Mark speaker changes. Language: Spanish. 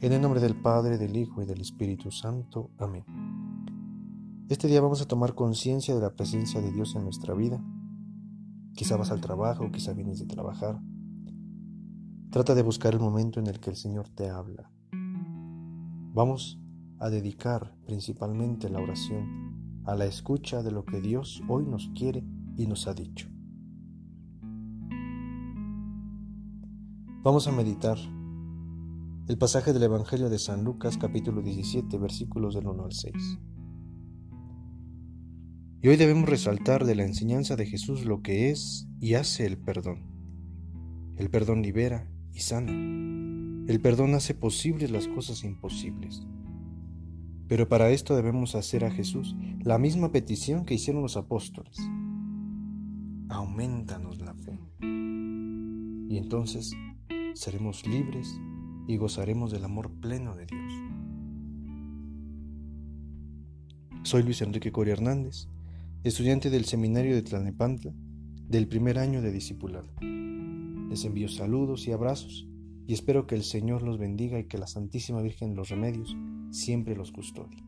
Speaker 1: En el nombre del Padre, del Hijo y del Espíritu Santo. Amén. Este día vamos a tomar conciencia de la presencia de Dios en nuestra vida. Quizá vas al trabajo, quizá vienes de trabajar. Trata de buscar el momento en el que el Señor te habla. Vamos a dedicar principalmente la oración a la escucha de lo que Dios hoy nos quiere y nos ha dicho. Vamos a meditar el pasaje del Evangelio de San Lucas capítulo 17 versículos del 1 al 6. Y hoy debemos resaltar de la enseñanza de Jesús lo que es y hace el perdón. El perdón libera y sana. El perdón hace posibles las cosas imposibles. Pero para esto debemos hacer a Jesús la misma petición que hicieron los apóstoles. Aumentanos la fe. Y entonces seremos libres y gozaremos del amor pleno de Dios. Soy Luis Enrique Coria Hernández, estudiante del Seminario de Tlanepantla del primer año de discipulado. Les envío saludos y abrazos y espero que el Señor los bendiga y que la Santísima Virgen de los Remedios siempre los custodie.